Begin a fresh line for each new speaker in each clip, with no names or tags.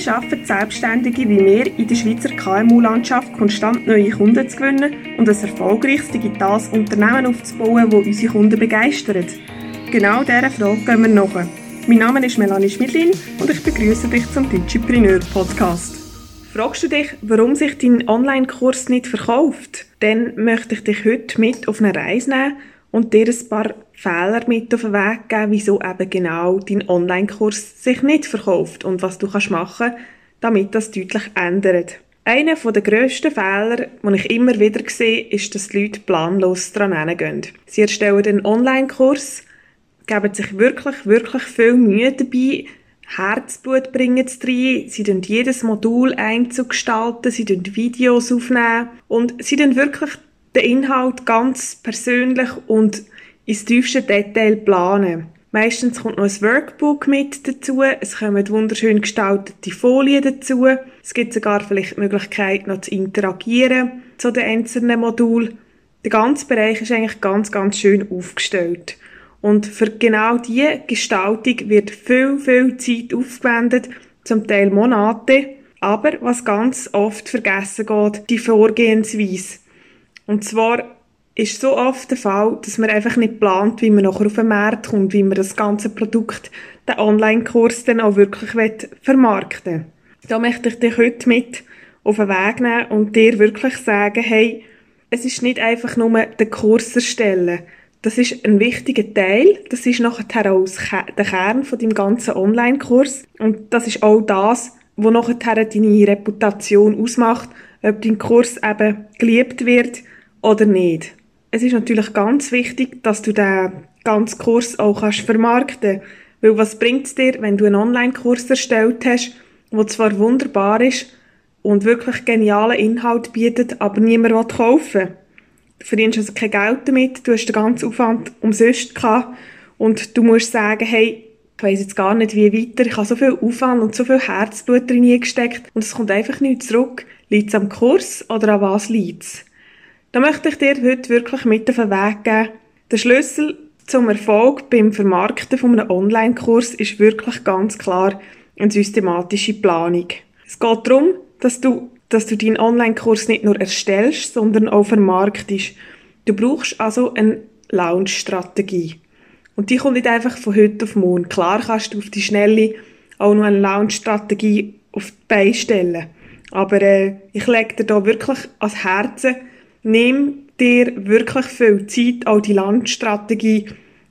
Wie schaffen Selbstständige wie wir in der Schweizer KMU-Landschaft konstant neue Kunden zu gewinnen und ein erfolgreiches digitales Unternehmen aufzubauen, das unsere Kunden begeistert? Genau dieser Frage gehen wir nach. Mein Name ist Melanie Schmidlin und ich begrüße dich zum Digipreneur Podcast. Fragst du dich, warum sich dein Online-Kurs nicht verkauft? Dann möchte ich dich heute mit auf eine Reise nehmen und dir ein paar Fehler mit auf den Weg geben, wieso eben genau dein Online-Kurs sich nicht verkauft und was du kannst machen damit das deutlich ändert. Einer der grössten Fehler, den ich immer wieder sehe, ist, dass die Leute planlos daran gehen. Sie erstellen einen Online-Kurs, geben sich wirklich, wirklich viel Mühe dabei, Herzblut bringen zu rein, sie tun jedes Modul einzugestalten, sie tun Videos aufnehmen und sie tun wirklich den Inhalt ganz persönlich und ins tiefste Detail planen. Meistens kommt noch ein Workbook mit dazu, es kommen wunderschön gestaltete Folien dazu, es gibt sogar vielleicht die Möglichkeit noch zu interagieren zu den einzelnen Modulen. Der ganze Bereich ist eigentlich ganz, ganz schön aufgestellt. Und für genau diese Gestaltung wird viel, viel Zeit aufgewendet, zum Teil Monate. Aber was ganz oft vergessen geht, die Vorgehensweise. Und zwar ist so oft der Fall, dass man einfach nicht plant, wie man nachher auf den Markt kommt, wie man das ganze Produkt, den Online-Kurs dann auch wirklich vermarkten will. Da möchte ich dich heute mit auf den Weg nehmen und dir wirklich sagen, hey, es ist nicht einfach nur den Kurs erstellen. Das ist ein wichtiger Teil. Das ist nachher auch der Kern von deinem ganzen Online-Kurs. Und das ist auch das, was nachher deine Reputation ausmacht, ob dein Kurs eben geliebt wird oder nicht. Es ist natürlich ganz wichtig, dass du den ganzen Kurs auch kannst vermarkten Weil was bringt es dir, wenn du einen Online-Kurs erstellt hast, der zwar wunderbar ist und wirklich genialen Inhalt bietet, aber niemand will kaufen Du verdienst also kein Geld damit, du hast den ganzen Aufwand umsonst gehabt und du musst sagen, hey, ich weiss jetzt gar nicht, wie weiter, ich habe so viel Aufwand und so viel Herzblut drin gesteckt und es kommt einfach nicht zurück. Liegt es am Kurs oder an was liegt es? Da möchte ich dir heute wirklich mit auf den Weg geben. Der Schlüssel zum Erfolg beim Vermarkten von einem Online-Kurs ist wirklich ganz klar eine systematische Planung. Es geht darum, dass du, dass du deinen Online-Kurs nicht nur erstellst, sondern auch vermarktest. Du brauchst also eine Launch-Strategie. Und die kommt nicht einfach von heute auf morgen. Klar kannst du auf die Schnelle auch noch eine Launch-Strategie auf die Beine stellen. Aber äh, ich lege dir da wirklich ans Herzen, nimm dir wirklich viel Zeit, auch die Landstrategie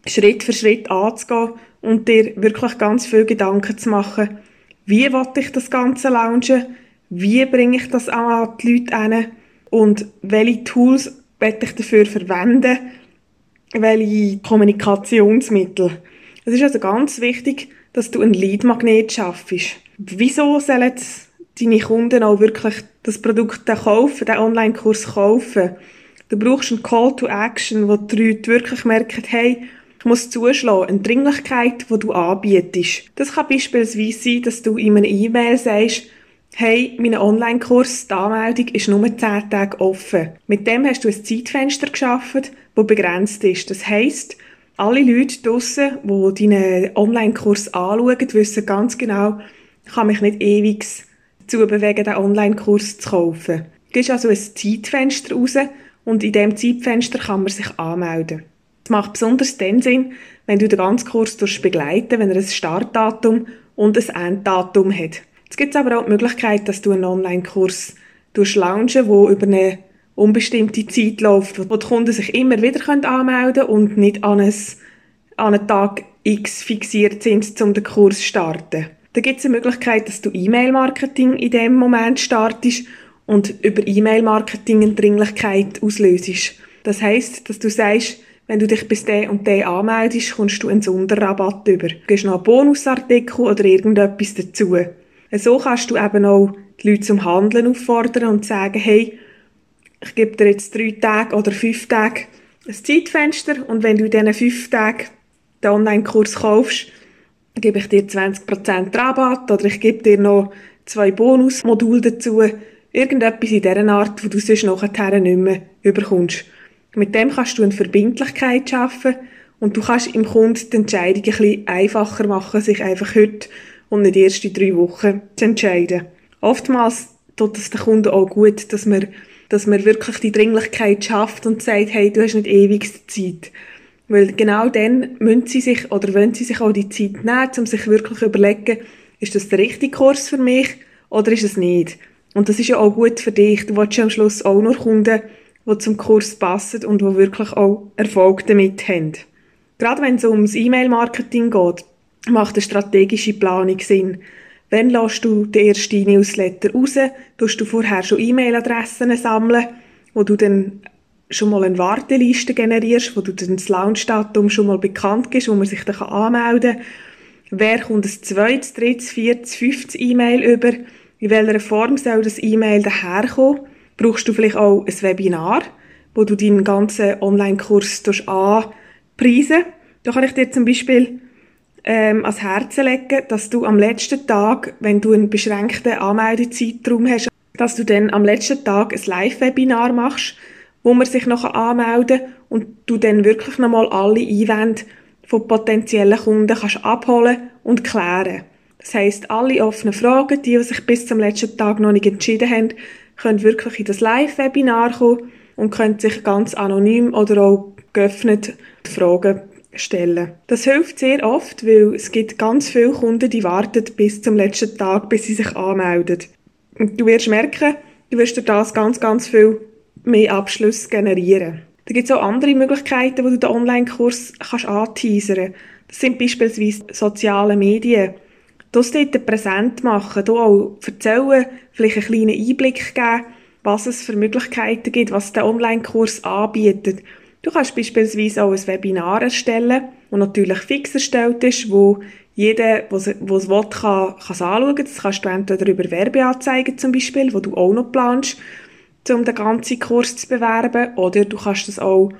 Schritt für Schritt anzugehen und dir wirklich ganz viel Gedanken zu machen, wie will ich das Ganze launchen, wie bringe ich das an die Leute hin und welche Tools werde ich dafür verwenden, welche Kommunikationsmittel. Es ist also ganz wichtig, dass du ein Lead-Magnet schaffst. Wieso sollen deine Kunden auch wirklich das Produkt kaufen, den Online-Kurs kaufen. Du brauchst einen Call to Action, wo die Leute wirklich merken, hey, ich muss zuschlagen, eine Dringlichkeit, die du anbietest. Das kann beispielsweise sein, dass du in einer E-Mail sagst, hey, mein Online-Kurs, die Anmeldung ist nur 10 Tage offen. Mit dem hast du ein Zeitfenster geschaffen, das begrenzt ist. Das heisst, alle Leute draussen, die deinen Online-Kurs anschauen, wissen ganz genau, ich kann mich nicht ewig dazu bewegen, den Online-Kurs zu kaufen. Du gibst also ein Zeitfenster raus und in diesem Zeitfenster kann man sich anmelden. Das macht besonders dann Sinn, wenn du den ganzen Kurs begleiten wenn er ein Startdatum und ein Enddatum hat. Es gibt aber auch die Möglichkeit, dass du einen Online-Kurs launchen der über eine unbestimmte Zeit läuft, wo die Kunden sich immer wieder anmelden können und nicht an einen Tag X fixiert sind, um den Kurs zu starten. Da gibt es eine Möglichkeit, dass du E-Mail-Marketing in dem Moment startest und über E-Mail-Marketing eine Dringlichkeit auslöst. Das heißt, dass du sagst, wenn du dich bis der und der anmeldest, kommst du einen Sonderrabatt über. Du gibst noch einen Bonusartikel oder irgendetwas dazu. So kannst du eben auch die Leute zum Handeln auffordern und sagen, hey, ich gebe dir jetzt drei Tage oder fünf Tage ein Zeitfenster und wenn du in diesen fünf Tagen den Online-Kurs kaufst, gebe ich dir 20% Rabatt oder ich gebe dir noch zwei Bonusmodule dazu. Irgendetwas in dieser Art, wo du sonst nachher nicht mehr überkommst. Mit dem kannst du eine Verbindlichkeit schaffen und du kannst im Kunden die Entscheidung ein bisschen einfacher machen, sich einfach heute und nicht erst in drei Wochen zu entscheiden. Oftmals tut es den Kunden auch gut, dass man, dass man wirklich die Dringlichkeit schafft und sagt, hey, du hast nicht ewig Zeit. Weil genau dann müssen sie sich oder wollen sie sich auch die Zeit nehmen, um sich wirklich überlegen, ist das der richtige Kurs für mich oder ist es nicht? Und das ist ja auch gut für dich. Du willst ja am Schluss auch nur Kunden, die zum Kurs passen und die wirklich auch Erfolg damit haben. Gerade wenn es ums E-Mail-Marketing geht, macht eine strategische Planung Sinn. Wenn lässt du den ersten Newsletter raus, tust du vorher schon E-Mail-Adressen sammeln, wo du dann schon mal eine Warteliste generierst, wo du dann das Launchdatum schon mal bekannt gibst, wo man sich dann anmelden kann. Wer kommt ein zweites, drittes, viertes, fünftes E-Mail über? In welcher Form soll das E-Mail daherkommen? Brauchst du vielleicht auch ein Webinar, wo du deinen ganzen Online-Kurs anpreisen Da kann ich dir zum Beispiel ähm, ans Herz legen, dass du am letzten Tag, wenn du einen beschränkten Anmeldezeitraum hast, dass du dann am letzten Tag ein Live-Webinar machst, wo man sich noch anmelden und du dann wirklich nochmal alle Einwände von potenziellen Kunden kannst abholen und klären. Das heisst, alle offenen Fragen, die, die sich bis zum letzten Tag noch nicht entschieden haben, können wirklich in das Live-Webinar kommen und können sich ganz anonym oder auch geöffnet Fragen stellen. Das hilft sehr oft, weil es gibt ganz viele Kunden, die warten bis zum letzten Tag, bis sie sich anmelden. Und du wirst merken, du wirst durch das ganz, ganz viel mehr Abschlüsse generieren. Da gibt es auch andere Möglichkeiten, wo du den Online-Kurs kannst. Das sind beispielsweise soziale Medien. Du dort präsent machen, du auch erzählen, vielleicht einen kleinen Einblick geben, was es für Möglichkeiten gibt, was der Online-Kurs anbietet. Du kannst beispielsweise auch ein Webinar erstellen, das natürlich fix erstellt ist, wo jeder, der es will, kann, kann es anschauen. Das kannst du entweder über Werbeanzeigen zum Beispiel, wo du auch noch planst, um den ganzen Kurs zu bewerben. Oder du kannst das auch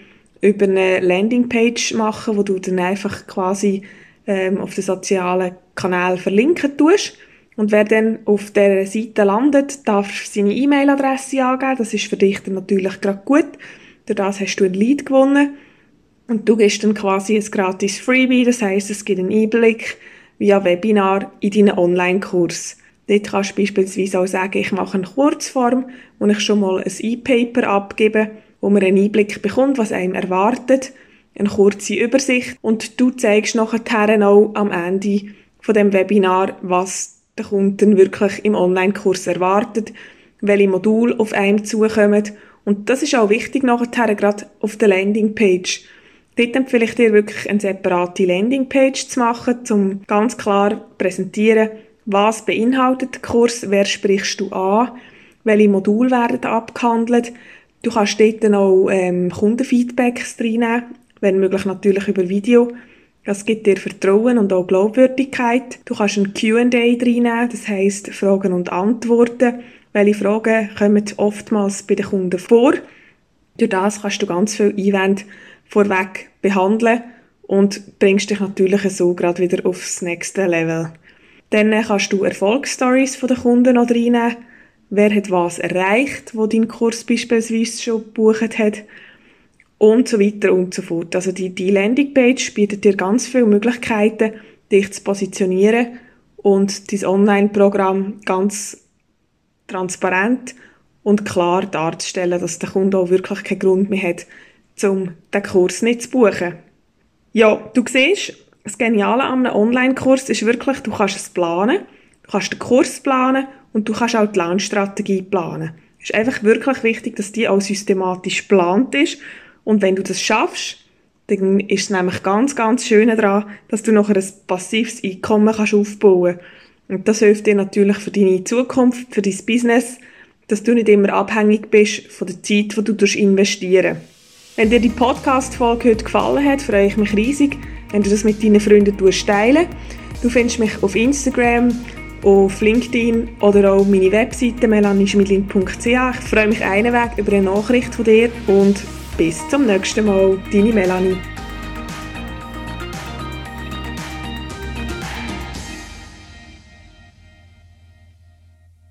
über eine Landingpage machen, wo du dann einfach quasi ähm, auf den sozialen Kanälen verlinken tust. Und wer dann auf der Seite landet, darf seine E-Mail-Adresse angeben. Das ist für dich dann natürlich gerade gut. Durch das hast du ein Lead gewonnen. Und du gibst dann quasi ein gratis Freebie. Das heißt, es gibt einen Einblick via Webinar in deinen Online-Kurs. Dort kannst du beispielsweise auch sagen, ich mache eine Kurzform, wo ich schon mal ein E-Paper abgebe, wo man einen Einblick bekommt, was einem erwartet, eine kurze Übersicht und du zeigst nachher auch am Ende von dem Webinar, was der Kunden wirklich im Online-Kurs erwartet, welche Module auf einem zukommen und das ist auch wichtig nachher, gerade auf der Landingpage. Dort empfehle ich dir wirklich eine separate Landingpage zu machen, um ganz klar präsentieren, was beinhaltet der Kurs, wer sprichst du an, welche Module werden abgehandelt. Du kannst dort dann auch ähm, Kundenfeedbacks reinnehmen, wenn möglich natürlich über Video. Das gibt dir Vertrauen und auch Glaubwürdigkeit. Du kannst ein Q&A reinnehmen, das heisst Fragen und Antworten. Welche Fragen kommen oftmals bei den Kunden vor? Durch das kannst du ganz viele Einwände vorweg behandeln und bringst dich natürlich so gerade wieder aufs nächste Level. Dann kannst du Erfolgsstories von den Kunden noch reinnehmen. Wer hat was erreicht, wo dein Kurs beispielsweise schon gebucht hat? Und so weiter und so fort. Also die, die Landingpage bietet dir ganz viele Möglichkeiten, dich zu positionieren und dein Online-Programm ganz transparent und klar darzustellen, dass der Kunde auch wirklich keinen Grund mehr hat, um den Kurs nicht zu buchen. Ja, du siehst, das Geniale an einem Online-Kurs ist wirklich, du kannst es planen, du kannst den Kurs planen und du kannst auch die Launch-Strategie planen. Es ist einfach wirklich wichtig, dass die auch systematisch geplant ist und wenn du das schaffst, dann ist es nämlich ganz, ganz schön daran, dass du nachher ein passives Einkommen kannst aufbauen kannst. Und das hilft dir natürlich für deine Zukunft, für dein Business, dass du nicht immer abhängig bist von der Zeit, die du investieren Wenn dir die Podcast-Folge heute gefallen hat, freue ich mich riesig, wenn du das mit deinen Freunden teilen Du findest mich auf Instagram, auf LinkedIn oder auch meine Webseite melanischmidlin.ch. Ich freue mich einen Weg über eine Nachricht von dir und bis zum nächsten Mal. Deine Melanie.